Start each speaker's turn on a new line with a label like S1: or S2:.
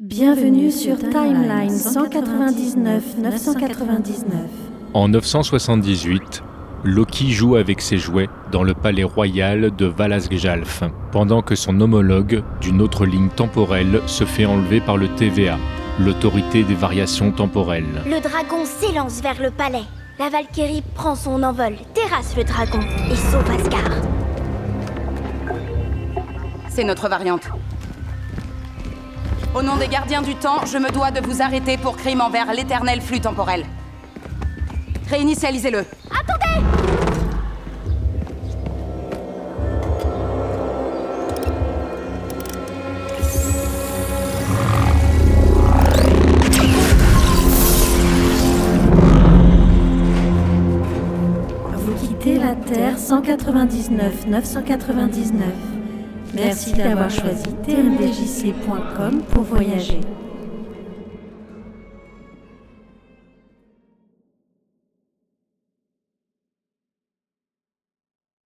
S1: Bienvenue sur Timeline 199 999.
S2: En 978, Loki joue avec ses jouets dans le palais royal de Valasgjalf, pendant que son homologue d'une autre ligne temporelle se fait enlever par le TVA, l'autorité des variations temporelles.
S3: Le dragon s'élance vers le palais. La Valkyrie prend son envol, terrasse le dragon et sauve Asgard.
S4: C'est notre variante. Au nom des gardiens du temps, je me dois de vous arrêter pour crime envers l'éternel flux temporel. Réinitialisez-le.
S3: Attendez
S1: Vous quittez la Terre 199 999. Merci d'avoir choisi tmdjc.com pour voyager.